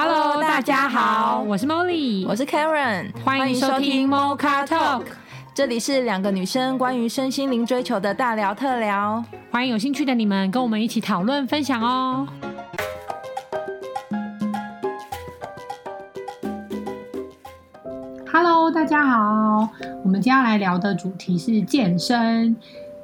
Hello，大家好，我是 Molly，我是 Karen，欢迎收听 Mocha Talk，这里是两个女生关于身心灵追求的大聊特聊，欢迎有兴趣的你们跟我们一起讨论分享哦。Hello，大家好，我们接下来聊的主题是健身，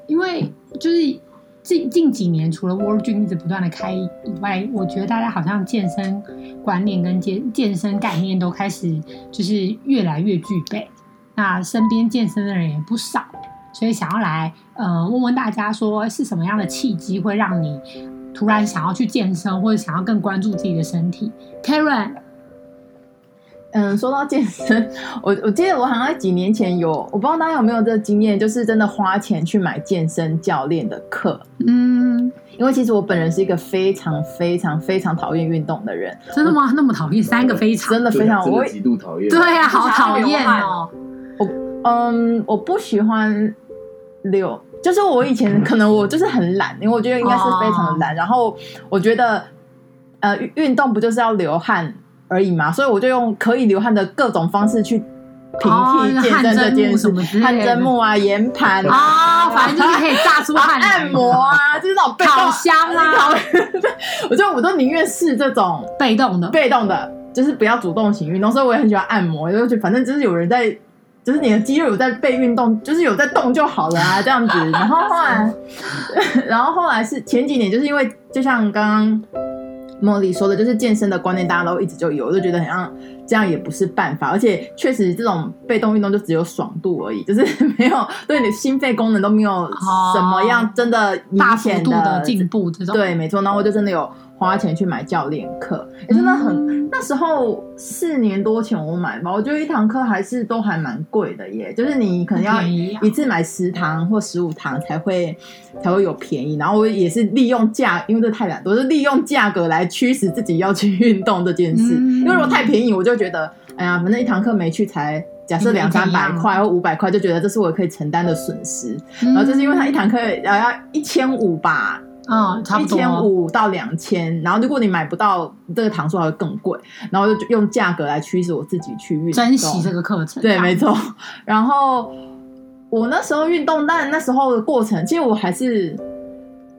因为就是。近近几年，除了 World Gym 一直不断的开以外，我觉得大家好像健身观念跟健健身概念都开始就是越来越具备。那身边健身的人也不少，所以想要来呃问问大家说，是什么样的契机会让你突然想要去健身，或者想要更关注自己的身体？Karen。嗯，说到健身，我我记得我好像几年前有，我不知道大家有没有这个经验，就是真的花钱去买健身教练的课。嗯，因为其实我本人是一个非常非常非常讨厌运动的人。真的吗？那么讨厌？三个非常，真的非常，我极度讨厌。对啊，好讨厌哦。我嗯，我不喜欢流，就是我以前可能我就是很懒，因为我觉得应该是非常的懒。哦、然后我觉得，呃，运动不就是要流汗？而已嘛，所以我就用可以流汗的各种方式去平替健身这件事，汗蒸木啊、岩盘啊，反正就是可以炸出汗、按摩啊，就是那种烤箱啊。我觉得我都宁愿试这种被动的，被动的，就是不要主动型运动。所以我也很喜欢按摩，就觉得反正就是有人在，就是你的肌肉有在被运动，就是有在动就好了啊，这样子。然后后来，然后后来是前几年，就是因为就像刚刚。茉莉说的就是健身的观念，大家都一直就有，我就觉得好像这样也不是办法，而且确实这种被动运动就只有爽度而已，就是没有对你的心肺功能都没有什么样真的大幅度的进步这种。对，没错，然后我就真的有。花钱去买教练课，也、欸、真的很。嗯、那时候四年多前我买吧，我觉得一堂课还是都还蛮贵的耶。就是你可能要一次买十堂或十五堂才会才会有便宜。然后我也是利用价，因为这太懒惰，是利用价格来驱使自己要去运动这件事。嗯、因为如果太便宜，我就觉得哎呀，反正一堂课没去才假设两三百块或五百块，就觉得这是我可以承担的损失。嗯、然后就是因为他一堂课要要一千五吧。嗯，差不多一千五到两千，然后如果你买不到这个堂数，还会更贵。然后就用价格来驱使我自己去运动，珍惜这个课程。对，没错。然后我那时候运动，但那时候的过程，其实我还是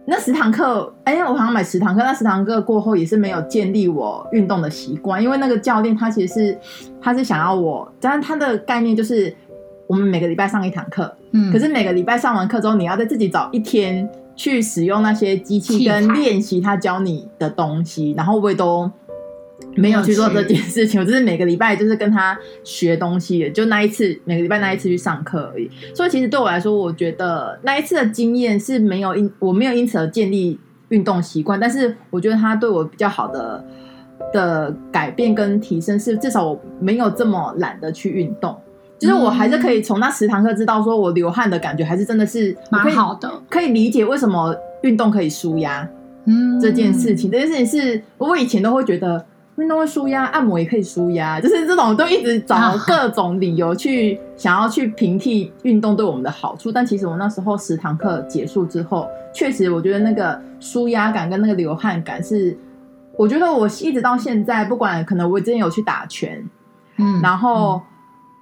那十堂课，哎，我好像买十堂课，那十堂课过后也是没有建立我运动的习惯，因为那个教练他其实是他是想要我，但是他的概念就是我们每个礼拜上一堂课，嗯，可是每个礼拜上完课之后，你要再自己找一天。去使用那些机器跟练习他教你的东西，然后我也都没有去做这件事情。我就是每个礼拜就是跟他学东西，就那一次每个礼拜那一次去上课而已。所以其实对我来说，我觉得那一次的经验是没有因我没有因此而建立运动习惯，但是我觉得他对我比较好的的改变跟提升是，至少我没有这么懒得去运动。其实我还是可以从那十堂课知道，说我流汗的感觉还是真的是蛮好的，可以理解为什么运动可以舒压。嗯，这件事情，这件事情是我以前都会觉得运动会舒压，按摩也可以舒压，就是这种都一直找各种理由去想要去平替运动对我们的好处。但其实我那时候十堂课结束之后，确实我觉得那个舒压感跟那个流汗感是，我觉得我一直到现在，不管可能我之前有去打拳，嗯，然后。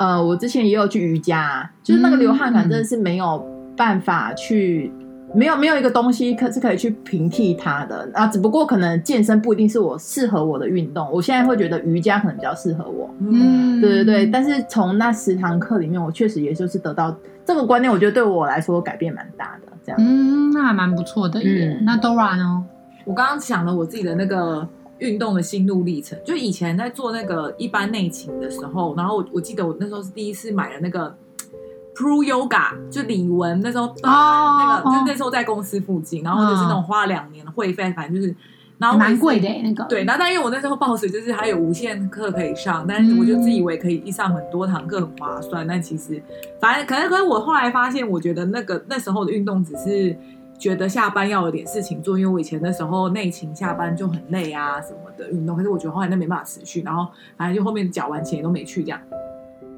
呃，我之前也有去瑜伽，就是那个流汗感真的是没有办法去，嗯、没有没有一个东西可是可以去平替它的啊。只不过可能健身不一定是我适合我的运动，我现在会觉得瑜伽可能比较适合我。嗯，对对对。但是从那十堂课里面，我确实也就是得到这个观念，我觉得对我来说改变蛮大的。这样，嗯，那还蛮不错的耶。嗯、那 Dora 呢？我刚刚想了我自己的那个。运动的心路历程，就以前在做那个一般内勤的时候，然后我我记得我那时候是第一次买了那个 Pro Yoga，就李玟那时候、哦、那个，就那时候在公司附近，然后就是那种花了两年的会费，反正就是，然后蛮贵的那个。对，然后但因为我那时候 boss 就是还有无限课可以上，但是我就自以为可以一上很多堂课很划算，但其实反正可能可是我后来发现，我觉得那个那时候的运动只是。觉得下班要有点事情做，因为我以前那时候内勤下班就很累啊什么的运动，可是我觉得后来那没办法持续，然后反正就后面缴完钱也都没去这样。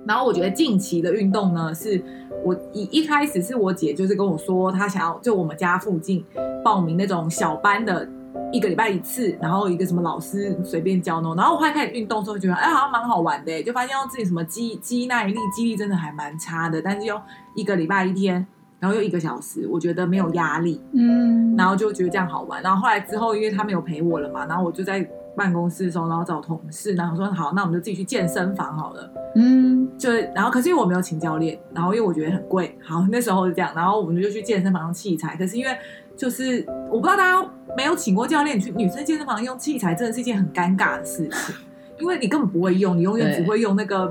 然后我觉得近期的运动呢，是我一一开始是我姐就是跟我说，她想要就我们家附近报名那种小班的一个礼拜一次，然后一个什么老师随便教弄。然后我后来开始运动的时候，觉得哎，好像蛮好玩的，就发现用自己什么肌肌耐力、肌力真的还蛮差的。但是用一个礼拜一天，然后又一个小时，我觉得没有压力，嗯，然后就觉得这样好玩。然后后来之后，因为他没有陪我了嘛，然后我就在办公室的时候，然后找同事，然后说好，那我们就自己去健身房好了。嗯，就然后可是因为我没有请教练，然后因为我觉得很贵，好那时候是这样，然后我们就去健身房用器材。可是因为就是我不知道大家没有请过教练，去女生健身房用器材真的是一件很尴尬的事情，因为你根本不会用，你永远只会用那个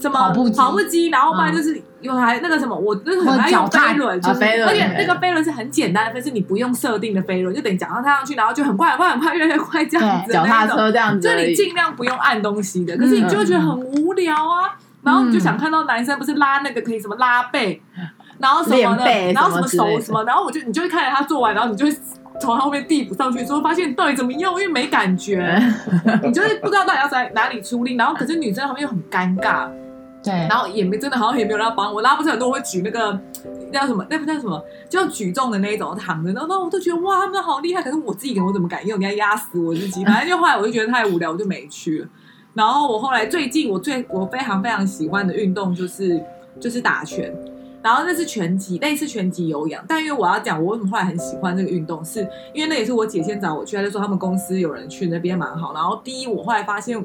什么跑步机？跑步机，然后不然就是有还那个什么，我那个很爱用飞轮，就是而且那个飞轮是很简单的飞，是你不用设定的飞轮，就等于脚上踏上去，然后就很快很快很快越来越快这样子，脚踏车这样子，就你尽量不用按东西的，可是你就会觉得很无聊啊。然后你就想看到男生不是拉那个可以什么拉背，然后什么的，然后什么手什么，然后我就你就会看着他做完，然后你就会从后面递补上去，之后发现到底怎么用，因为没感觉，你就是不知道到底要在哪里出力，然后可是女生旁边又很尴尬，对，然后也没真的好像也没有人要帮我，拉不是很多会举那个那叫什么，那不叫什么，就要举重的那一种躺着，然后我都觉得哇，他们好厉害，可是我自己我怎么敢用，你要压死我自己，反正就后来我就觉得太无聊，我就没去了。然后我后来最近我最我非常非常喜欢的运动就是就是打拳，然后那是拳击，类似拳击有氧。但因为我要讲我为什么后来很喜欢这个运动，是因为那也是我姐先找我去，她就说他们公司有人去那边蛮好。然后第一我后来发现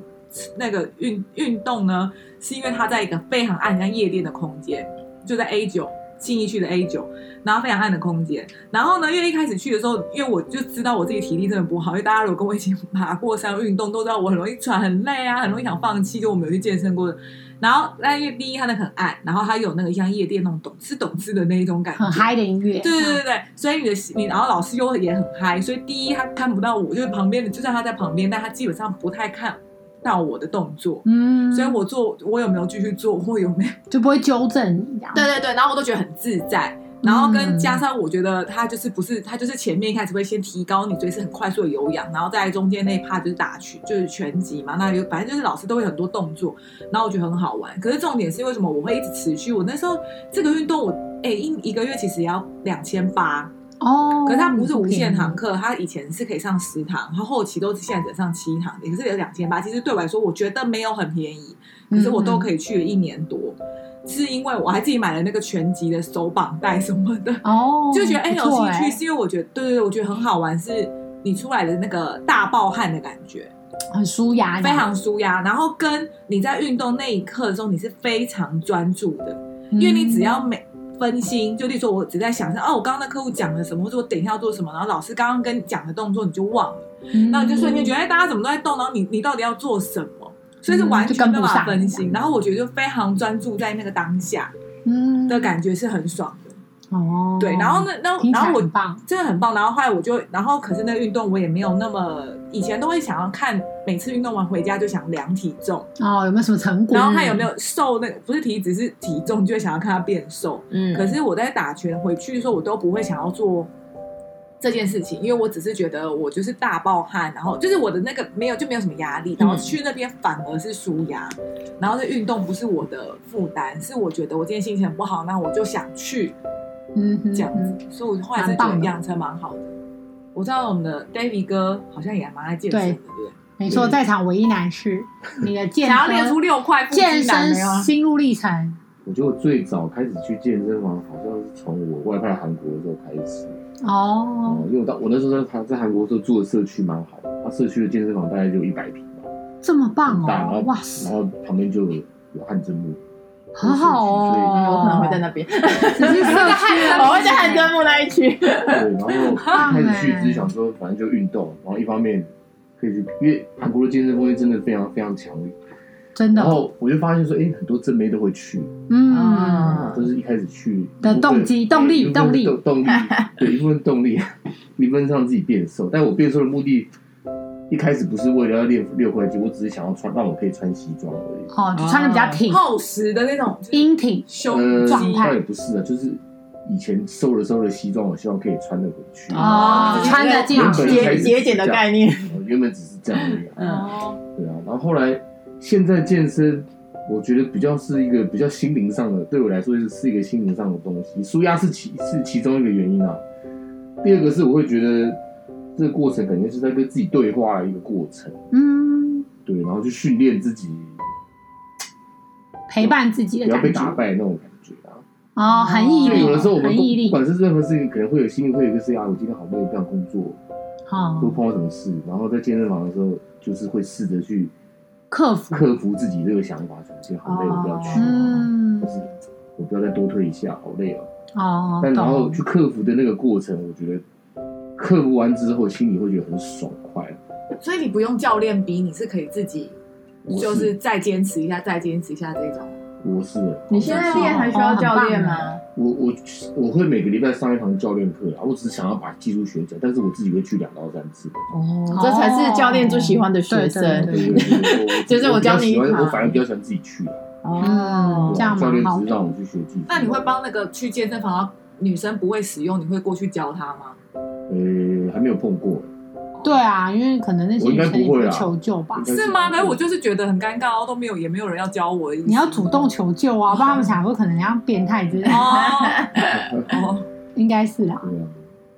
那个运运动呢，是因为它在一个非常暗像夜店的空间，就在 A 九。信义区的 A 九，然后非常暗的空间。然后呢，因为一开始去的时候，因为我就知道我自己体力真的不好，因为大家如果跟我一起爬过山运动，都知道我很容易喘、很累啊，很容易想放弃。就我没有去健身过的。然后，那因为第一它那很暗，然后它有那个像夜店那种懂吃懂吃的那一种感觉，很嗨的音乐。对对对对，所以你的你，然后老师又也很嗨，所以第一他看不到我，就是旁边的，就算他在旁边，但他基本上不太看。到我的动作，嗯，所以我做我有没有继续做，或有没有就不会纠正你。对对对，然后我都觉得很自在，然后跟加上我觉得他就是不是他就是前面一开始会先提高你，所以是很快速的有氧，然后在中间那一趴就是打拳，就是拳击嘛，那有反正就是老师都会很多动作，然后我觉得很好玩。可是重点是为什么我会一直持续？我那时候这个运动我哎一一个月其实也要两千八。哦，可是他不是无限堂课，他以前是可以上十堂，他后期都是现在只上七堂，也是有两千八。其实对我来说，我觉得没有很便宜，可是我都可以去了一年多，嗯、是因为我还自己买了那个全集的手绑带什么的，哦，就觉得哎、欸、有兴趣，是因为我觉得对对对，我觉得很好玩，是你出来的那个大爆汗的感觉，很舒压，非常舒压。然后跟你在运动那一刻的时候，你是非常专注的，因为你只要每。分心，就例如说，我只在想象，哦，我刚刚那客户讲了什么，或者我等一下要做什么，然后老师刚刚跟你讲的动作你就忘了，嗯、然后你就瞬间觉得，哎，大家怎么都在动，然后你你到底要做什么？所以是完全没办法分心，然后我觉得就非常专注在那个当下，嗯，的感觉是很爽的。哦，对，然后那那然后我真的很棒，然后后来我就，然后可是那个运动我也没有那么，以前都会想要看，每次运动完回家就想量体重。哦，有没有什么成果，然后看有没有瘦，那个不是体脂是体重，就会想要看它变瘦。嗯，可是我在打拳回去的时候，我都不会想要做这件事情，因为我只是觉得我就是大爆汗，然后就是我的那个没有就没有什么压力，然后去那边反而是舒压，然后这运动不是我的负担，是我觉得我今天心情很不好，那我就想去。嗯，这样子，所以我后来是觉得养成蛮好的。我知道我们的 David 哥好像也蛮爱健身的，对不对？没错，在场唯一男士，你的健想要练出六块健身心路历程。我觉得我最早开始去健身房，好像是从我外派韩国的时候开始。哦，因为我到我那时候在在韩国时候住的社区蛮好的，他社区的健身房大概就一百平吧，这么棒哦！大，然后哇塞，然后旁边就有汗蒸幕。很好哦，我可能会在那边，只是社区，我会在汗蒸幕那一区。对，然后开始去只是想说，反正就运动，然后一方面可以去，因为韩国的健身风气真的非常非常强烈，真的。然后我就发现说，哎，很多正妹都会去，嗯，都是一开始去的动机、动力、动力、动力，对，一部分动力，一部分让自己变瘦，但我变瘦的目的。一开始不是为了要练六块肌，我只是想要穿，让我可以穿西装而已。哦，就穿的比较挺、厚实的那种英挺胸状态。也不是啊，就是以前瘦了瘦的西装，我希望可以穿得回去。哦，穿得进去，节俭的概念。原本只是这样而已。嗯，对啊。然后后来现在健身，我觉得比较是一个比较心灵上的，对我来说是是一个心灵上的东西。舒压是其是其中一个原因啊。第二个是我会觉得。这个过程感觉是在跟自己对话的一个过程。嗯，对，然后去训练自己，陪伴自己的，不要被打败那种感觉啊。哦，很毅力。有的时候我们不管是任何事情，可能会有心里会有一个事啊，我今天好累，不想工作，好、哦，会碰到什么事，然后在健身房的时候，就是会试着去克服克服自己这个想法，今天好累，我不要去，嗯，就是我不要再多推一下，好累哦。哦，但然后去克服的那个过程，我觉得克服完之后，心里会觉得很爽快。所以你不用教练逼，你是可以自己，就是再坚持一下，再坚持一下这种。我是。你现在练还需要教练吗？我我我会每个礼拜上一堂教练课啊，我只是想要把技术学起来，但是我自己会去两到三次。哦，这才是教练最喜欢的学生。对 就是我教你，我反而比较喜欢自己去啊。哦，这样教练只是让我去学技术。那你会帮那个去健身房女生不会使用，你会过去教她吗？呃，还没有碰过。对啊，因为可能那些女生也会求救吧？是吗？可是我就是觉得很尴尬，都没有，也没有人要教我。你要主动求救啊！不然他们想说可能像变态之类的。哦，应该是啦。对啊，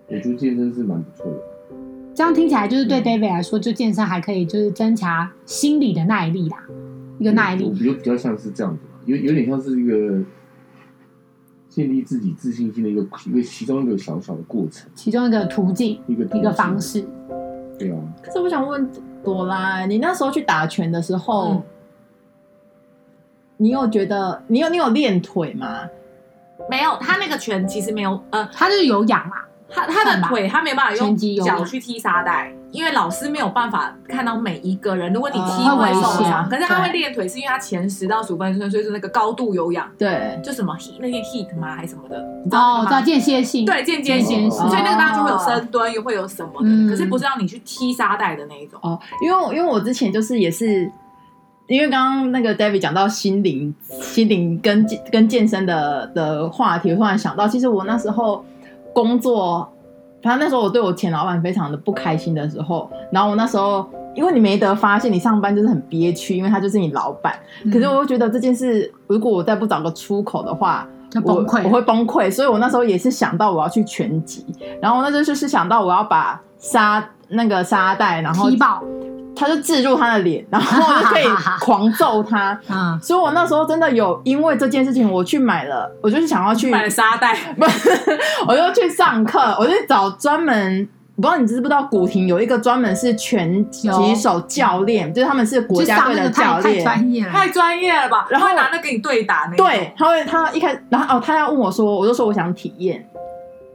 我觉得健身是蛮不错的。这样听起来就是对 David 来说，就健身还可以，就是增强心理的耐力啦。一个耐力，我觉得比较像是这样子嘛，有有点像是一个建立自己自信心的一个一个其中一个小小的过程，其中一个途径，一个一个方式。对啊。可是我想问朵拉，你那时候去打拳的时候，嗯、你有觉得你有你有练腿吗？没有，他那个拳其实没有，呃，他就是有氧嘛。他他的腿他没办法用脚去踢沙袋，因为老师没有办法看到每一个人。如果你踢会受伤，可是他会练腿，是因为他前十到十五分钟，所以说那个高度有氧，对，就什么 heat 那些 heat 吗，还是什么的，哦，知道间歇性，对，间歇性，所以那个当然就会有深蹲，又会有什么的，可是不是让你去踢沙袋的那一种。哦。因为因为我之前就是也是，因为刚刚那个 David 讲到心灵心灵跟跟健身的的话题，我突然想到，其实我那时候。工作，反正那时候我对我前老板非常的不开心的时候，然后我那时候因为你没得发现，你上班就是很憋屈，因为他就是你老板。嗯、可是我又觉得这件事，如果我再不找个出口的话，崩溃，我会崩溃。所以我那时候也是想到我要去拳击，然后那时候就是想到我要把沙那个沙袋，然后踢爆。他就制住他的脸，然后就可以狂揍他。嗯，所以我那时候真的有因为这件事情，我去买了，我就是想要去买了沙袋，不是，我就去上课，我就找专门，不知道你知不知道，古亭有一个专门是拳击手教练，就是他们是国家队的教练，太专业了，太专业了吧？然后拿那跟你对打那，对，他会他一开，然后哦，他要问我说，我就说我想体验，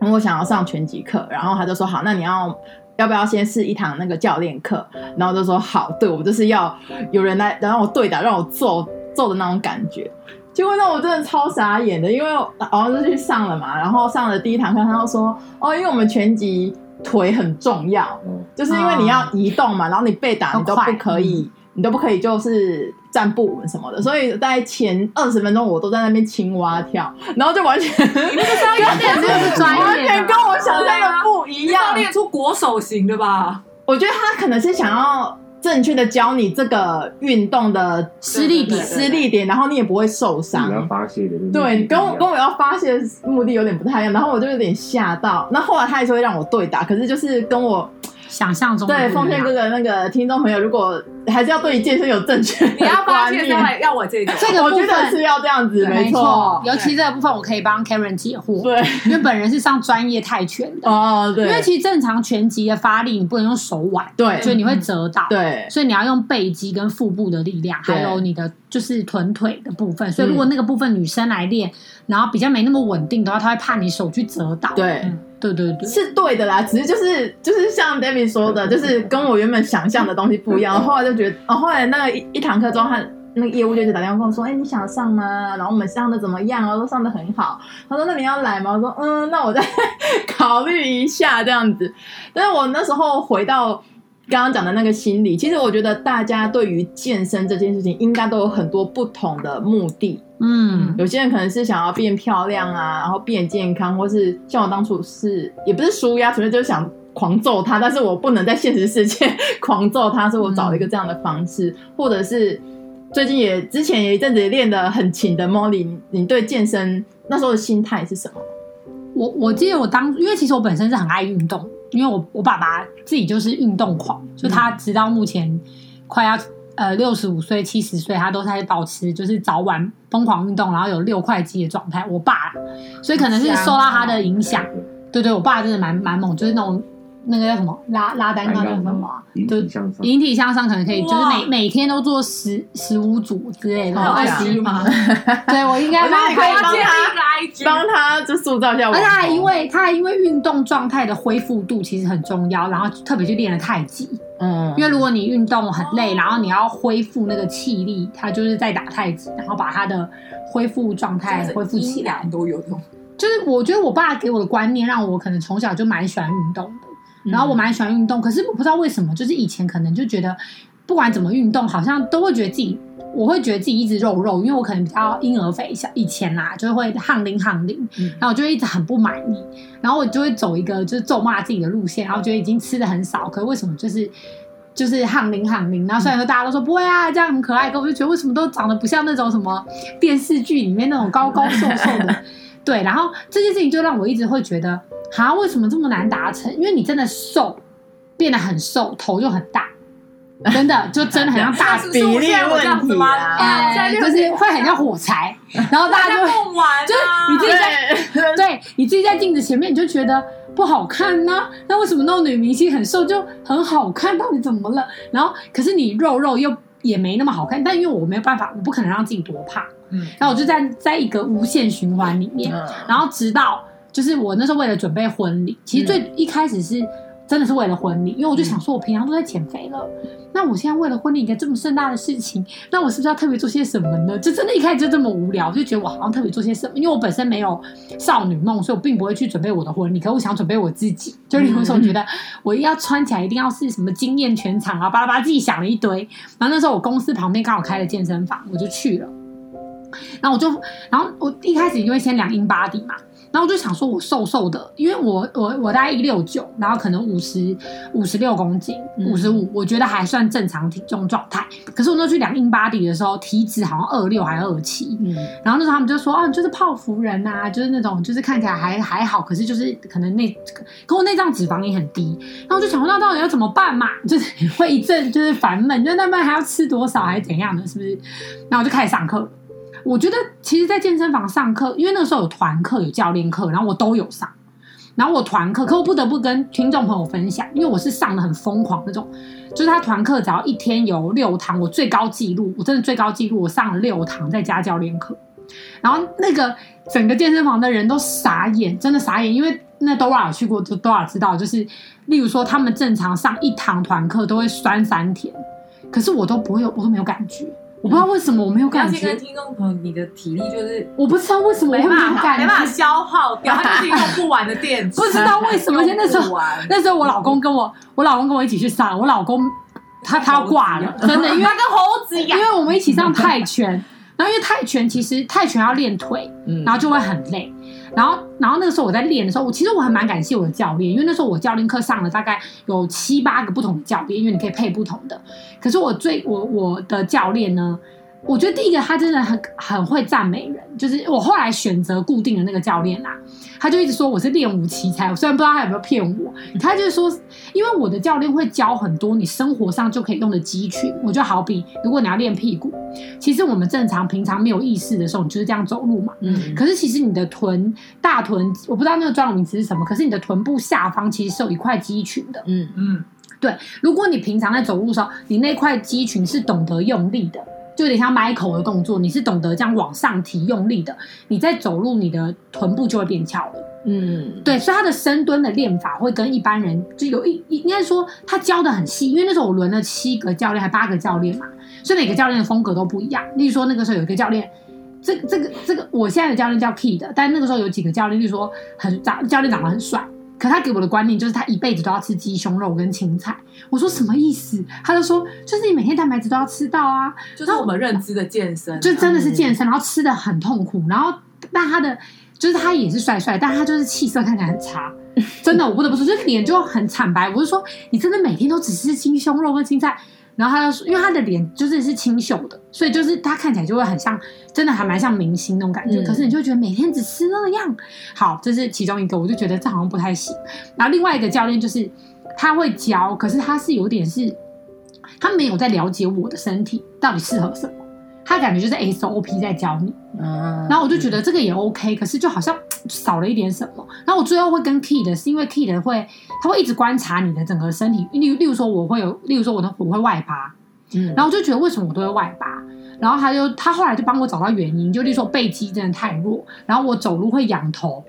然后我想要上拳击课，然后他就说好，那你要。要不要先试一堂那个教练课？然后就说好，对，我就是要有人来，然后我对打，让我揍揍的那种感觉。结果那我真的超傻眼的，因为好像是去上了嘛，然后上了第一堂课，他就说哦，因为我们拳击腿很重要，就是因为你要移动嘛，然后你被打你都不可以。你都不可以，就是站不稳什么的，所以在前二十分钟我都在那边青蛙跳，然后就完全你那个教练就是专业，完全跟我想象的不一样，要练出国手型的吧？我觉得他可能是想要正确的教你这个运动的施力点，施力点，然后你也不会受伤。你要发泄的，对，跟我跟我要发泄的目的有点不太一样，然后我就有点吓到。那后来他还是会让我对打，可是就是跟我。想象中对，奉献哥哥那个听众朋友，如果还是要对健身有正确的，你要发现要要我这个，这个我觉得是要这样子，没错。尤其这个部分，我可以帮 Karen 解惑。对，因为本人是上专业泰拳的哦，对。因为其实正常拳击的发力，你不能用手腕，对，所以你会折到，对。所以你要用背肌跟腹部的力量，还有你的就是臀腿的部分。所以如果那个部分女生来练，然后比较没那么稳定的话，她会怕你手去折到。对。对对对，是对的啦，只是就是就是像 David 说的，就是跟我原本想象的东西不一样。后来就觉得，哦，后来那个一一堂课中，他那个业务就打电话跟我说，哎，你想上吗？然后我们上的怎么样？然后都上的很好。他说，那你要来吗？我说，嗯，那我再 考虑一下这样子。但是我那时候回到。刚刚讲的那个心理，其实我觉得大家对于健身这件事情，应该都有很多不同的目的。嗯，有些人可能是想要变漂亮啊，然后变健康，或是像我当初是也不是纾压，纯粹就是想狂揍他，但是我不能在现实世界 狂揍他，所以我找了一个这样的方式，嗯、或者是最近也之前也一阵子练得很勤的 Molly，你，你对健身那时候的心态是什么？我我记得我当，因为其实我本身是很爱运动。因为我我爸爸自己就是运动狂，就他直到目前快要呃六十五岁、七十岁，他都在保持就是早晚疯狂运动，然后有六块肌的状态。我爸，所以可能是受到他的影响。对对，我爸真的蛮蛮猛，就是那种。那个叫什么拉拉单杠叫什么？引体向上，引体向上可能可以，就是每每天都做十十五组之类的。二十一吗？对，我应该 帮他帮他就塑造一下。而且他还因为他还因为运动状态的恢复度其实很重要，然后特别去练了太极。嗯，因为如果你运动很累，然后你要恢复那个气力，他就是在打太极，然后把他的恢复状态恢复起来都有用。就是我觉得我爸给我的观念，让我可能从小就蛮喜欢运动的。然后我蛮喜欢运动，可是我不知道为什么，就是以前可能就觉得，不管怎么运动，好像都会觉得自己，我会觉得自己一直肉肉，因为我可能比较婴儿肥像，以前啦，就会汗淋汗淋，然后我就会一直很不满意，然后我就会走一个就是咒骂自己的路线，然后觉得已经吃的很少，可是为什么就是就是汗淋汗淋，然后虽然说大家都说不会啊，这样很可爱，可我就觉得为什么都长得不像那种什么电视剧里面那种高高瘦瘦的，对，然后这件事情就让我一直会觉得。啊，为什么这么难达成？因为你真的瘦，变得很瘦，头就很大，真的就真的很像大 比例问题啊？哎，就是会很像火柴，然后大家就 会 就是你自己在对你自己在镜子前面，你就觉得不好看呢、啊。那为什么那种女明星很瘦就很好看？到底怎么了？然后可是你肉肉又也没那么好看，但因为我没有办法，我不可能让自己多胖，嗯，然后我就在在一个无限循环里面，然后直到。就是我那时候为了准备婚礼，其实最一开始是真的是为了婚礼，因为我就想说，我平常都在减肥了，那我现在为了婚礼一个这么盛大的事情，那我是不是要特别做些什么呢？就真的一开始就这么无聊，我就觉得我好像特别做些什么，因为我本身没有少女梦，所以我并不会去准备我的婚礼，可是我想准备我自己，就比如说觉得我要穿起来一定要是什么惊艳全场啊，巴拉巴拉自己想了一堆，然后那时候我公司旁边刚好开了健身房，我就去了，然后我就，然后我一开始因为先量 InBody 嘛。然后我就想说，我瘦瘦的，因为我我我大概一六九，然后可能五十五十六公斤，五十五，我觉得还算正常体重状态。可是我那去量 InBody 的时候，体脂好像二六还是二七，嗯，然后那时候他们就说，啊，就是泡芙人啊，就是那种就是看起来还还好，可是就是可能内，可我内脏脂肪也很低。然后我就想说，那到底要怎么办嘛？就是会一阵就是烦闷，就那边还要吃多少还是怎样的，是不是？然后我就开始上课。我觉得其实，在健身房上课，因为那个时候有团课、有教练课，然后我都有上。然后我团课，可我不得不跟听众朋友分享，因为我是上的很疯狂那种，就是他团课只要一天有六堂，我最高纪录，我真的最高纪录，我上了六堂，再加教练课。然后那个整个健身房的人都傻眼，真的傻眼，因为那 Dora 有去过，都 Dora 知道，就是例如说他们正常上一堂团课都会酸三天，可是我都不会有，我都没有感觉。我不知道为什么我没有感觉。跟听众朋友，你的体力就是我不知道为什么我没有感觉，没办法消耗掉，它就是用不完的电池。不知道为什么，现在那时候 那时候我老公跟我，我老公跟我一起去上，我老公他他要挂了，真的，因为他跟猴子一样，因为我们一起上泰拳，然后因为泰拳其实泰拳要练腿，然后就会很累。然后，然后那个时候我在练的时候，我其实我还蛮感谢我的教练，因为那时候我教练课上了大概有七八个不同的教练，因为你可以配不同的。可是我最我我的教练呢，我觉得第一个他真的很很会赞美人，就是我后来选择固定的那个教练啦，他就一直说我是练武奇才，我虽然不知道他有没有骗我，他就是说，因为我的教练会教很多你生活上就可以用的肌群，我就好比如果你要练屁股，其实我们正常平常没有意识的时候，你就是这样走路嘛，嗯，可是其实你的臀大臀，我不知道那个专有名词是什么，可是你的臀部下方其实是有一块肌群的，嗯嗯，对，如果你平常在走路的时候，你那块肌群是懂得用力的。就有点像 Michael 的动作，你是懂得这样往上提用力的，你在走路，你的臀部就会变翘了。嗯，对，所以他的深蹲的练法会跟一般人就有一应该说他教的很细，因为那时候我轮了七个教练还八个教练嘛，所以每个教练的风格都不一样。例如说那个时候有一个教练，这这个这个我现在的教练叫 Kid 的，但那个时候有几个教练，例如说很长教练长得很帅。可他给我的观念就是，他一辈子都要吃鸡胸肉跟青菜。我说什么意思？他就说，就是你每天蛋白质都要吃到啊。就是我们认知的健身，就真的是健身，然后吃的很痛苦。然后，但他的就是他也是帅帅，但他就是气色看起来很差。真的，我不得不说，就是脸就很惨白。我就说，你真的每天都只吃鸡胸肉跟青菜，然后他就说，因为他的脸就是是清秀的，所以就是他看起来就会很像，真的还蛮像明星那种感觉。嗯、可是你就觉得每天只吃那样，好，这是其中一个，我就觉得这好像不太行。然后另外一个教练就是他会教，可是他是有点是，他没有在了解我的身体到底适合什么，他感觉就是 SOP 在教你。嗯，然后我就觉得这个也 OK，可是就好像少了一点什么。然后我最后会跟 Key 的是因为 Key 的会。他会一直观察你的整个身体，例例如说我会有，例如说我的我会外八，嗯，然后我就觉得为什么我都会外八，然后他就他后来就帮我找到原因，就例如说背肌真的太弱，然后我走路会仰头，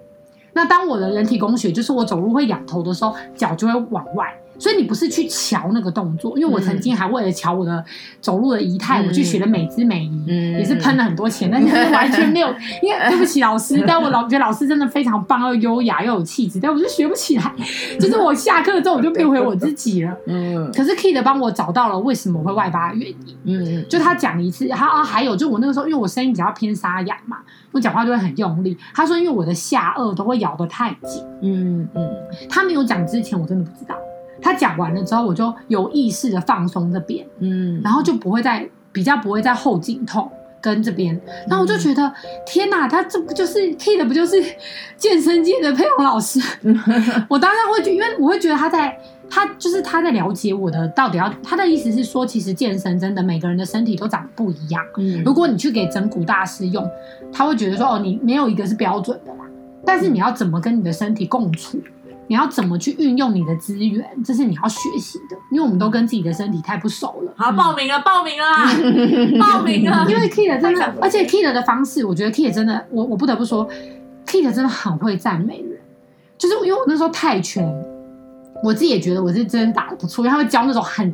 那当我的人体工学就是我走路会仰头的时候，脚就会往外。所以你不是去瞧那个动作，因为我曾经还为了瞧我的走路的仪态，嗯、我去学了美姿美仪，嗯、也是喷了很多钱，但是 完全没有。因为对不起老师，但我老觉得老师真的非常棒，又优雅又有气质，但我就学不起来。就是我下课之后我就变回我自己了。嗯。可是 Kid 帮我找到了为什么我会外八的原因。嗯。就他讲一次，他啊还有就我那个时候，因为我声音比较偏沙哑嘛，我讲话就会很用力。他说因为我的下颚都会咬得太紧。嗯嗯。他没有讲之前，我真的不知道。他讲完了之后，我就有意识的放松这边，嗯，然后就不会再比较不会再后颈痛跟这边，然后我就觉得、嗯、天哪，他这不就是 Kid 不就是健身界的佩蓉老师？我当然会觉得，因为我会觉得他在他就是他在了解我的到底要他的意思是说，其实健身真的每个人的身体都长得不一样，嗯，如果你去给整骨大师用，他会觉得说哦，你没有一个是标准的啦，但是你要怎么跟你的身体共处？你要怎么去运用你的资源，这是你要学习的，因为我们都跟自己的身体太不熟了。好，报名了，报名了，报名了。因为 Kid 真的，而且 Kid 的方式，我觉得 Kid 真的，我我不得不说，Kid 真的很会赞美人。就是因为我那时候泰拳，我自己也觉得我是真的打得不错，因为他会教那种很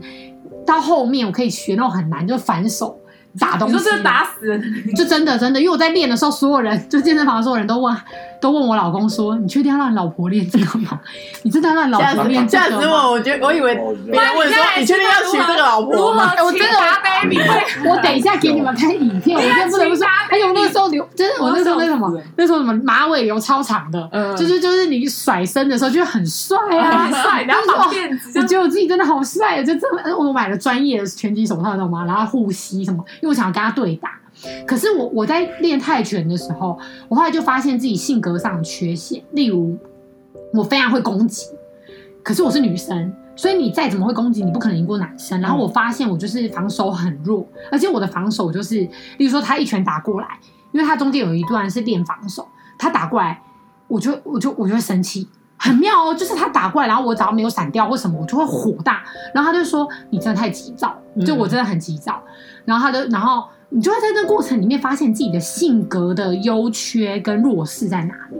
到后面我可以学那种很难，就反手。打东西，你说这是打死人，就真的真的，因为我在练的时候，所有人就健身房的所有人都问，都问我老公说：“你确定要让你老婆练这个吗？你真的要让老婆练这个吗？”吓死我！我觉得我以为没人问说：“你确定要娶这个老婆吗？”我真的，baby，我等一下给你们看影片，我真的不得不说，还有那个时候留，就是我那时候那什么，那时候什么马尾留超长的，就是就是你甩身的时候就很帅啊，帅，然后绑辫子，我觉得我自己真的好帅，就这么，我买了专业的拳击手套，知道吗？然后护膝什么。因为我想要跟他对打，可是我我在练泰拳的时候，我后来就发现自己性格上的缺陷，例如我非常会攻击，可是我是女生，所以你再怎么会攻击，你不可能赢过男生。然后我发现我就是防守很弱，而且我的防守就是，例如说他一拳打过来，因为他中间有一段是练防守，他打过来，我就我就我就会生气，很妙哦，就是他打过来，然后我只要没有闪掉或什么，我就会火大，然后他就说你真的太急躁，就我真的很急躁。然后他就，然后你就会在这个过程里面发现自己的性格的优缺跟弱势在哪里。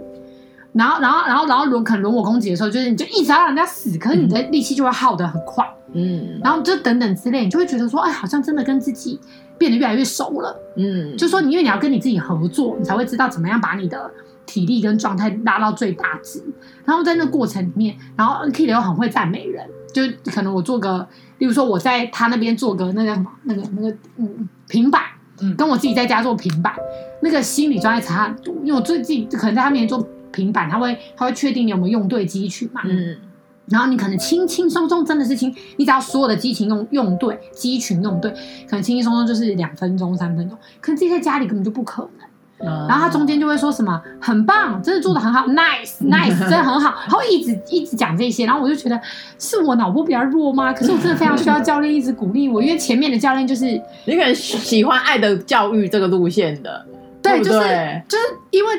然后，然后，然后，然后轮可能轮我攻击的时候，就是你就一直要让人家死，可是你的力气就会耗得很快。嗯。然后就等等之类，你就会觉得说，哎，好像真的跟自己变得越来越熟了。嗯。就说你因为你要跟你自己合作，你才会知道怎么样把你的体力跟状态拉到最大值。然后在那过程里面，然后 Kid 又很会赞美人，就可能我做个。例如说，我在他那边做个那个什么，那个那个嗯平板，嗯，跟我自己在家做平板，那个心理状态差很多。因为我最近可能在他面前做平板，他会他会确定你有没有用对肌群嘛，嗯，然后你可能轻轻松松真的是轻，你只要所有的肌群用用对，肌群用对，可能轻轻松松就是两分钟三分钟，可是自己在家里根本就不可能。然后他中间就会说什么很棒，真的做的很好，nice nice，真的很好，然后一直一直讲这些，然后我就觉得是我脑波比较弱吗？可是我真的非常需要教练一直鼓励我，因为前面的教练就是你可能喜欢爱的教育这个路线的，对，就是就是因为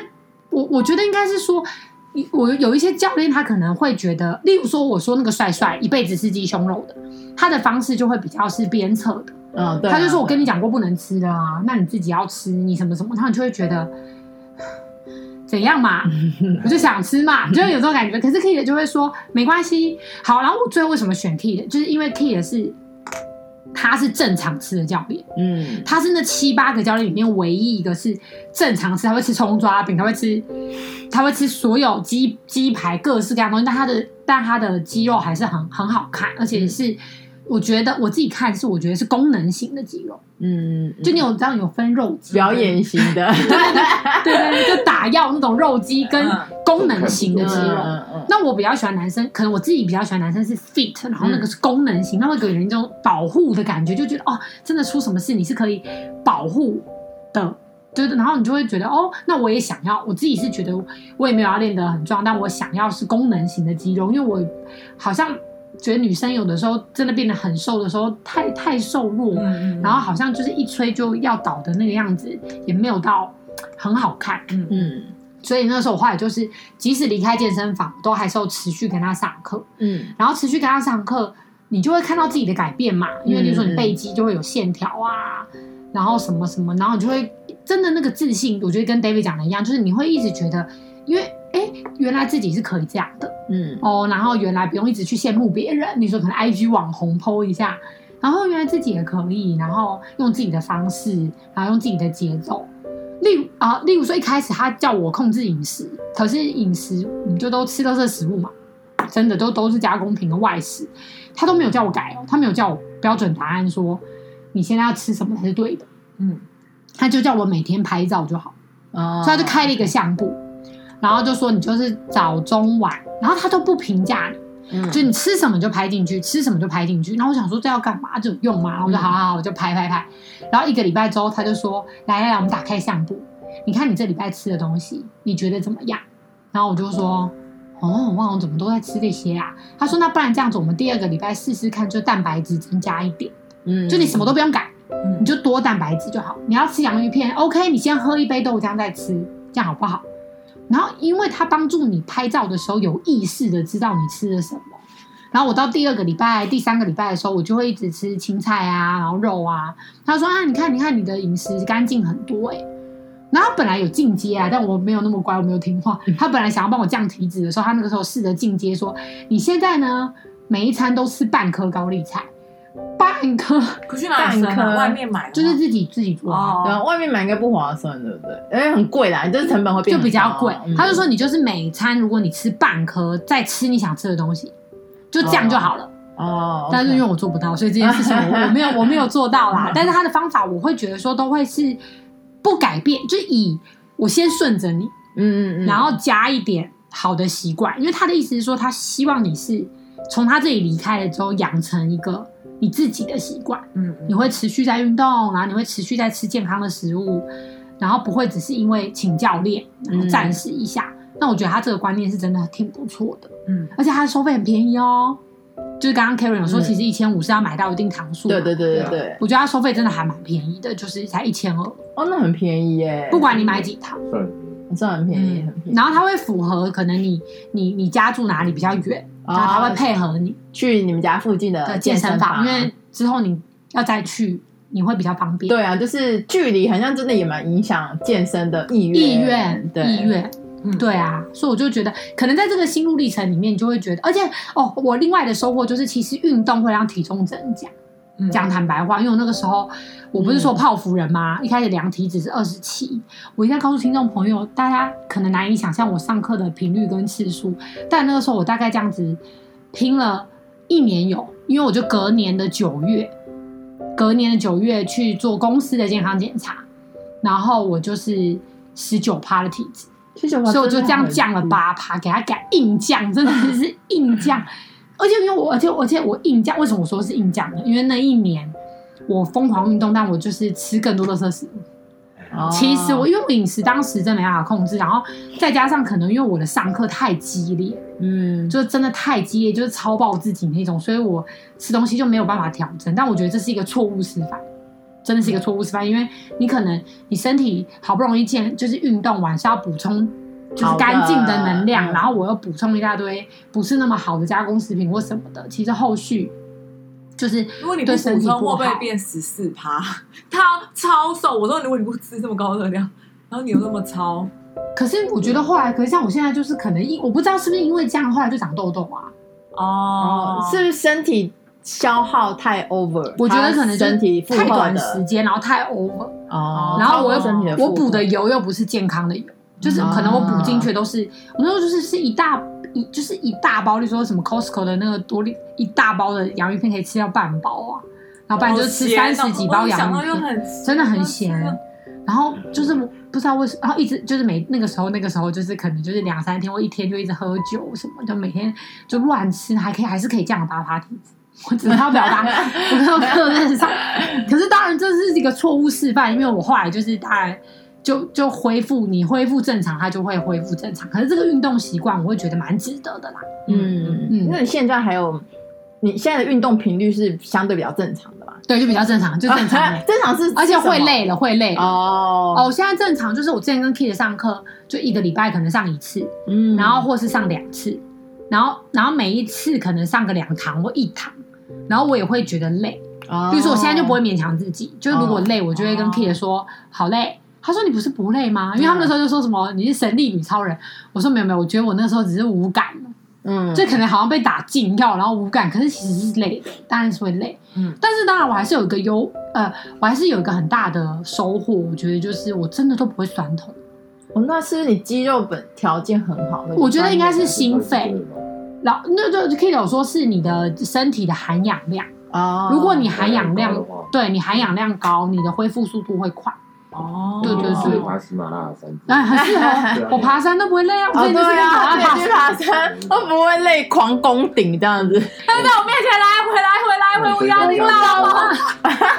我我觉得应该是说，我有一些教练他可能会觉得，例如说我说那个帅帅一辈子是鸡胸肉的，他的方式就会比较是鞭策的。嗯，对啊，他就说：“我跟你讲过不能吃的啊，那你自己要吃，你什么什么，他们就会觉得怎样嘛？我就想吃嘛，就会有这种感觉。可是 Kid 就会说没关系，好。然后我最后为什么选 Kid，就是因为 Kid 是他是正常吃的教练，嗯，他是那七八个教练里面唯一一个是正常吃，他会吃葱抓饼，他会吃，他会吃所有鸡鸡排各式各样的东西，但他的但他的肌肉还是很很好看，而且是。”我觉得我自己看是，我觉得是功能型的肌肉，嗯，就你有这样有分肉肌，表演型的，对对对，就打药那种肉肌跟功能型的肌肉。那我比较喜欢男生，可能我自己比较喜欢男生是 fit，然后那个是功能型，那会给人一种保护的感觉，就觉得哦，真的出什么事你是可以保护的，对，然后你就会觉得哦，那我也想要，我自己是觉得我也没有要练得很壮，但我想要是功能型的肌肉，因为我好像。觉得女生有的时候真的变得很瘦的时候，太太瘦弱，然后好像就是一吹就要倒的那个样子，也没有到很好看，嗯嗯。所以那时候我后来就是，即使离开健身房，都还是要持续跟他上课，嗯。然后持续跟他上课，你就会看到自己的改变嘛，因为比如说你背肌就会有线条啊，然后什么什么，然后你就会真的那个自信，我觉得跟 David 讲的一样，就是你会一直觉得，因为。哎，原来自己是可以这样的，嗯哦，然后原来不用一直去羡慕别人。你说可能 IG 网红 po 一下，然后原来自己也可以，然后用自己的方式，然后用自己的节奏。例如啊，例如说一开始他叫我控制饮食，可是饮食你就都吃到这食物嘛，真的都都是加工品的外食，他都没有叫我改哦，他没有叫我标准答案说你现在要吃什么才是对的，嗯，他就叫我每天拍照就好，哦，所以他就开了一个相簿。然后就说你就是早中晚，然后他都不评价你，嗯、就你吃什么就拍进去，吃什么就拍进去。然后我想说这要干嘛？这有用吗？然后我就好好好，我就拍拍拍。然后一个礼拜之后，他就说来来来，我们打开相簿，你看你这礼拜吃的东西，你觉得怎么样？然后我就说哦，忘了怎么都在吃这些啊。他说那不然这样子，我们第二个礼拜试试看，就蛋白质增加一点，嗯，就你什么都不用改，嗯，你就多蛋白质就好。你要吃洋芋片，OK，你先喝一杯豆浆再吃，这样好不好？然后，因为他帮助你拍照的时候有意识的知道你吃了什么，然后我到第二个礼拜、第三个礼拜的时候，我就会一直吃青菜啊，然后肉啊。他说啊，你看，你看你的饮食干净很多哎。然后本来有进阶啊，但我没有那么乖，我没有听话。他本来想要帮我降体脂的时候，他那个时候试着进阶说，你现在呢，每一餐都吃半颗高丽菜。半颗，可是哪颗？外面买就是自己自己做。对，外面买应该不划算，对不对？因为很贵啦，你这是成本会变就比较贵。他就说，你就是每餐，如果你吃半颗，再吃你想吃的东西，就这样就好了。哦。但是因为我做不到，所以这件事情我我没有 我没有做到啦。但是他的方法，我会觉得说都会是不改变，就以我先顺着你，嗯嗯嗯，然后加一点好的习惯，因为他的意思是说，他希望你是从他这里离开了之后养成一个。你自己的习惯，嗯，你会持续在运动，然后你会持续在吃健康的食物，然后不会只是因为请教练，然后暂时一下。嗯、那我觉得他这个观念是真的挺不错的，嗯，而且他的收费很便宜哦。就是刚刚 Karen 有说，其实一千五是要买到一定堂数，对对对对对。我觉得他收费真的还蛮便宜的，就是才一千二，哦，那很便宜耶。不管你买几堂，对，这很便宜，很便宜。然后它会符合可能你你你家住哪里比较远。然后他会配合你去你们家附近的健身房，因为之后你要再去，你会比较方便。对啊，就是距离好像真的也蛮影响健身的意愿。意愿，意愿，嗯，对啊。所以我就觉得，可能在这个心路历程里面，你就会觉得，而且哦，我另外的收获就是，其实运动会让体重增加。讲坦白话，因为我那个时候我不是说泡芙人吗？嗯、一开始量体脂是二十七，我一定要告诉听众朋友，大家可能难以想象我上课的频率跟次数，但那个时候我大概这样子拼了一年有，因为我就隔年的九月，隔年的九月去做公司的健康检查，然后我就是十九趴的体脂，十九趴，所以我就这样降了八趴，给他改硬降，真的是硬降。而且因为我，而且而且我硬降，为什么我说是硬降呢？因为那一年我疯狂运动，但我就是吃更多的食物。哦、其实我因为饮食当时真没办法控制，然后再加上可能因为我的上课太激烈，嗯，就真的太激烈，就是超爆自己那种，所以我吃东西就没有办法调整。但我觉得这是一个错误示范，真的是一个错误示范，因为你可能你身体好不容易健，就是运动完是要补充。就是干净的能量，然后我又补充一大堆不是那么好的加工食品或什么的。其实后续就是如果你不补充，会不会变十四趴？他超瘦。我说如果你不吃这么高热量，然后你又那么超，可是我觉得后来，可是像我现在就是可能因我不知道是不是因为这样，后来就长痘痘啊？哦，是不是身体消耗太 over？我觉得可能身体太短时间，然后太 over 哦，然后我又我补的油又不是健康的油。就是可能我补进去都是，啊、我那时候就是是一大一就是一大包，例如说什么 Costco 的那个多利一大包的洋芋片可以吃掉半包啊，然后不然就吃三十几包洋芋片，真的很咸。然后就是不知道为什么，然后一直就是每那个时候那个时候就是可能就是两三天或一天就一直喝酒什么，就每天就乱吃，还可以还是可以这样打趴体质。我只能要表达，我没有课认上。可是当然这是一个错误示范，因为我后来就是当然就就恢复，你恢复正常，它就会恢复正常。可是这个运动习惯，我会觉得蛮值得的啦。嗯嗯，那你现在还有？你现在的运动频率是相对比较正常的嘛？对，就比较正常，就正常。啊、正常是，而且会累了，会累哦哦。现在正常就是我之前跟 Kid 上课，就一个礼拜可能上一次，嗯，然后或是上两次，然后然后每一次可能上个两堂或一堂，然后我也会觉得累。哦，比如说我现在就不会勉强自己，就是如果累，我就会跟 Kid 说、哦、好累。他说你不是不累吗？因为他们那时候就说什么你是神力女超人，我说没有没有，我觉得我那时候只是无感。嗯，这可能好像被打禁药，然后无感，可是其实是累的，当然是会累。嗯，但是当然我还是有一个优，呃，我还是有一个很大的收获，我觉得就是我真的都不会酸痛。哦，那是你肌肉本条件很好的。我觉得应该是心肺，然后那就可以有说是你的身体的含氧量啊。如果你含氧量，对你含氧量高，你的恢复速度会快。哦，对对对，爬喜马拉雅山，哎，我爬山都不会累啊。对啊，去爬山都不会累，狂攻顶这样子。他在我面前来回来回来回，我压力大了。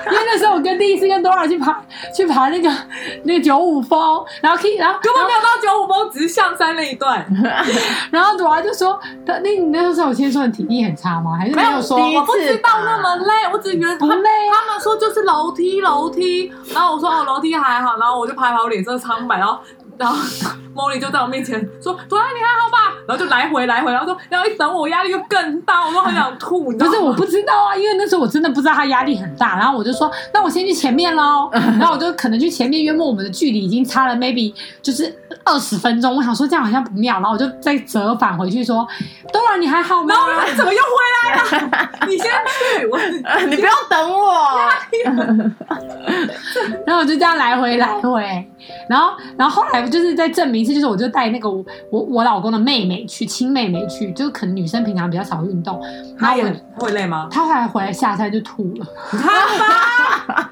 因为那时候我跟第一次跟 Dora 去爬去爬那个那个九五峰，然后 K 然后根本没有到九五峰，只是上山那一段。然后 Dora 就说：“那你那时候我先说你体力很差吗？还是没有说？我不知道那么累，我只觉得不累。他们说就是楼梯楼梯，然后我说哦楼梯还。”然后我就拍拍我脸色苍白，然后然后 Molly 就在我面前说：“朵拉，你还好吧？”然后就来回来回，然后说：“然后一等我压力就更大，我都很想吐。”不是我不知道啊，因为那时候我真的不知道他压力很大，然后我就说：“那我先去前面喽。”然后我就可能去前面，约莫我们的距离已经差了 maybe 就是二十分钟，我想说这样好像不妙，然后我就再折返回去说：“朵拉，你还好吗？”然后你怎么又回来了？你先去，我 你不要等我。然后我就这样来回来回，然后然后后来就是在证明一次，就是我就带那个我我我老公的妹妹去，亲妹妹去，就是可能女生平常比较少运动，她也会累吗？她后来回来下山就吐了，他吗？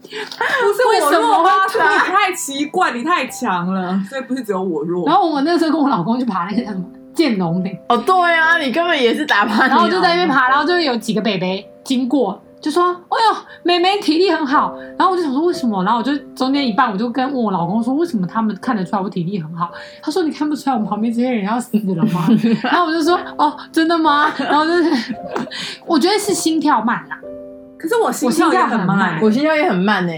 不是我弱吗？是你太奇怪，你太强了，所以不是只有我弱。然后我那个时候跟我老公去爬那个叫什么剑龙岭，哦对啊，你根本也是打趴，然后就在那边爬，然后就有几个北北经过。就说：“哎呦，妹妹体力很好。”然后我就想说为什么？然后我就中间一半，我就跟问我老公说：“为什么他们看得出来我体力很好？”他说：“你看不出来我们旁边这些人要死了吗？” 然后我就说：“哦，真的吗？”然后就是我觉得是心跳慢啦。可是我心跳也很慢，我心跳也很慢呢。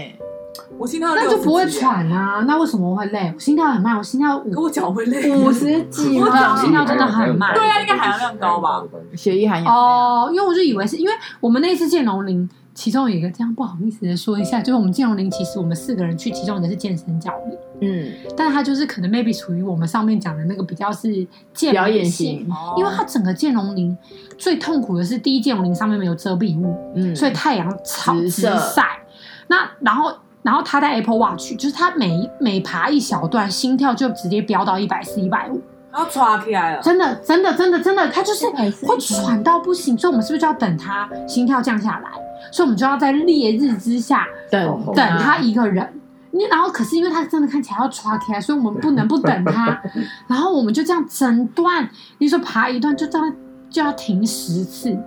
我心跳那就不会喘啊？那为什么我会累？我心跳很慢，我心跳五，可我脚会累，五十几，我脚心跳真的很慢。对啊，应该含氧量高吧？血液含氧哦，因为我就以为是因为我们那次见龙林，其中有一个这样不好意思的说一下，就是我们见龙林其实我们四个人去，其中一个是健身教练，嗯，但是他就是可能 maybe 属于我们上面讲的那个比较是健表演型，因为他整个见龙林最痛苦的是第一剑龙林上面没有遮蔽物，嗯，所以太阳超直晒，那然后。然后他戴 Apple Watch，就是他每每爬一小段，心跳就直接飙到一百四、一百五，然后唰起来了。真的，真的，真的，真的，他就是会喘到不行。所以，我们是不是就要等他心跳降下来？所以，我们就要在烈日之下等等他一个人。你然后，可是因为他真的看起来要唰起来，所以我们不能不等他。然后，我们就这样整段，你说爬一段就这样就要停十次。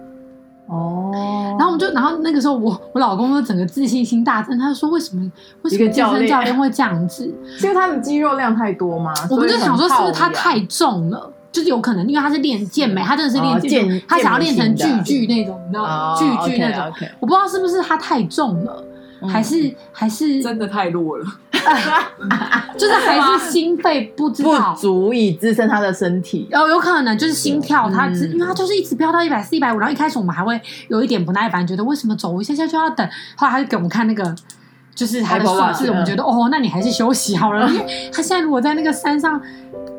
哦，然后我们就，然后那个时候我我老公就整个自信心大增，他就说为什么为什么健身教练会这样子？是因为他的肌肉量太多吗？我们就想说是不是他太重了？就是有可能，因为他是练健美，他真的是练健，他想要练成巨巨那种，你知道吗？巨巨那种，我不知道是不是他太重了，还是还是真的太弱了。就是还是心肺不知道。不足以支撑他的身体，哦，有可能就是心跳，他只因为他就是一直飙到一百四、一百五，然后一开始我们还会有一点不耐烦，觉得为什么走一下下就要等，后来他就给我们看那个就是他的数字，我们觉得哦，那你还是休息好了，因为他现在如果在那个山上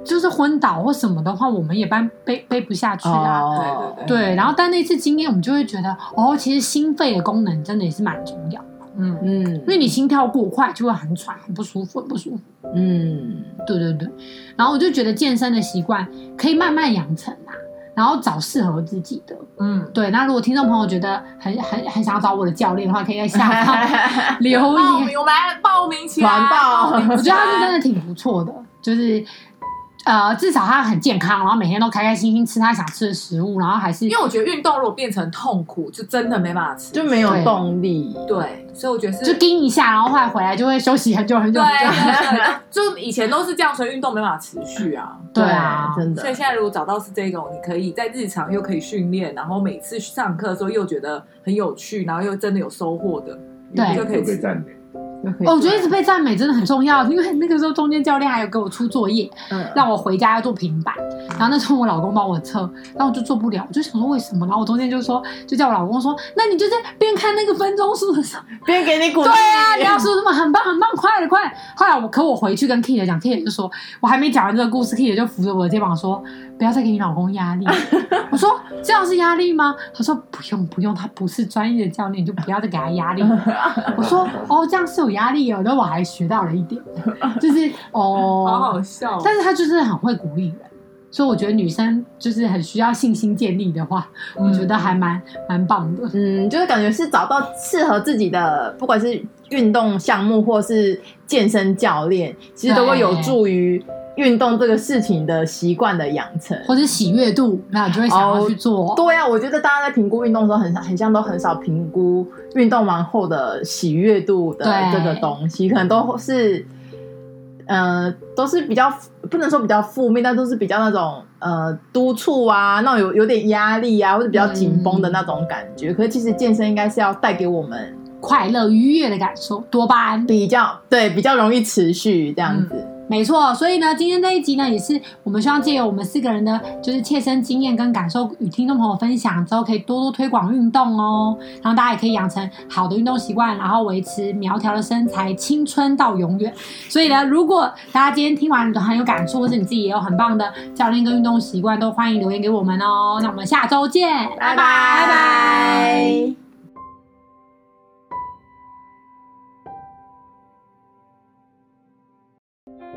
就是昏倒或什么的话，我们也搬背背不下去啊，对对对，然后但那次经验我们就会觉得哦，其实心肺的功能真的也是蛮重要。嗯嗯，因为你心跳过快就会很喘，很不舒服，很不舒服。嗯，对对对。然后我就觉得健身的习惯可以慢慢养成啊。然后找适合自己的。嗯，对。那如果听众朋友觉得很很很想要找我的教练的话，可以在下方 留言，我们来报名起来。团报，我觉得他是真的挺不错的，就是。呃，至少他很健康，然后每天都开开心心吃他想吃的食物，然后还是因为我觉得运动如果变成痛苦，就真的没办法吃，就没有动力。对，所以我觉得是就盯一下，然后后来回来就会休息很久很久。对 对对，就以前都是这样，所以运动没办法持续啊。对啊，真的。所以现在如果找到是这种，你可以在日常又可以训练，然后每次上课的时候又觉得很有趣，然后又真的有收获的，对，就可以被赞美。哦，我觉得一直被赞美真的很重要，因为那个时候中间教练还有给我出作业，嗯，让我回家要做平板，然后那时候我老公帮我测，然后我就做不了，我就想说为什么？然后我中间就说，就叫我老公说，那你就在边看那个分钟数的时候，边给你鼓励。对啊，你要说什么很棒很棒，快了快了。后来我可我回去跟 Kid 讲，Kid 就说，我还没讲完这个故事，Kid 就扶着我的肩膀说，不要再给你老公压力。我说这样是压力吗？他说不用不用，他不是专业的教练，就不要再给他压力。我说哦，这样是有压力哦，然后我还学到了一点，就是哦，好好笑。但是他就是很会鼓励人，所以我觉得女生就是很需要信心建立的话，嗯、我觉得还蛮蛮棒的。嗯，就是感觉是找到适合自己的，不管是运动项目或是健身教练，其实都会有助于。运动这个事情的习惯的养成，或者喜悦度，那就会想要去做。Oh, 对呀、啊，我觉得大家在评估运动的时候很，很很像都很少评估运动完后的喜悦度的这个东西，可能都是，呃，都是比较不能说比较负面，但都是比较那种呃督促啊，那种有有点压力啊，或者比较紧绷的那种感觉。嗯、可是其实健身应该是要带给我们快乐愉悦的感受，多巴胺比较对，比较容易持续这样子。嗯没错，所以呢，今天这一集呢，也是我们希望借由我们四个人的，就是切身经验跟感受，与听众朋友分享之后，可以多多推广运动哦，然后大家也可以养成好的运动习惯，然后维持苗条的身材，青春到永远。所以呢，如果大家今天听完都很有感触，或是你自己也有很棒的教练跟运动习惯，都欢迎留言给我们哦。那我们下周见，拜拜拜拜。